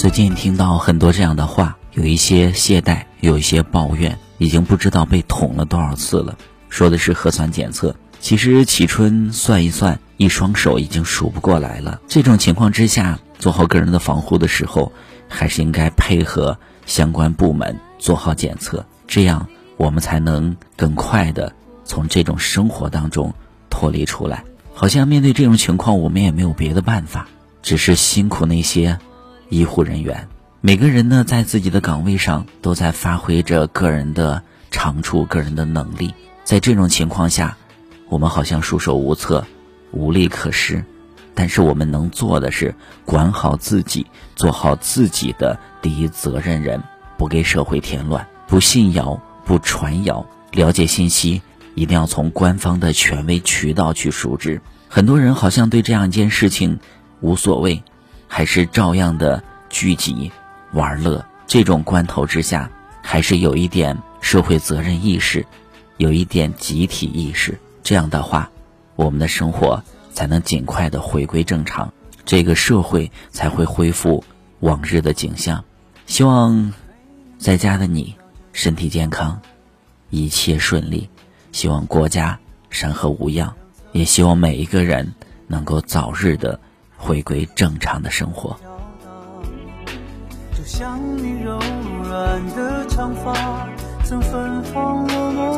最近听到很多这样的话，有一些懈怠，有一些抱怨，已经不知道被捅了多少次了。说的是核酸检测，其实启春算一算，一双手已经数不过来了。这种情况之下，做好个人的防护的时候，还是应该配合相关部门做好检测，这样我们才能更快的从这种生活当中脱离出来。好像面对这种情况，我们也没有别的办法，只是辛苦那些。医护人员，每个人呢，在自己的岗位上都在发挥着个人的长处、个人的能力。在这种情况下，我们好像束手无策、无力可施。但是我们能做的是管好自己，做好自己的第一责任人，不给社会添乱，不信谣，不传谣。了解信息一定要从官方的权威渠道去熟知。很多人好像对这样一件事情无所谓。还是照样的聚集玩乐，这种关头之下，还是有一点社会责任意识，有一点集体意识。这样的话，我们的生活才能尽快的回归正常，这个社会才会恢复往日的景象。希望在家的你身体健康，一切顺利。希望国家山河无恙，也希望每一个人能够早日的。回归正常的生活。就像你柔软的长发曾芬芳我梦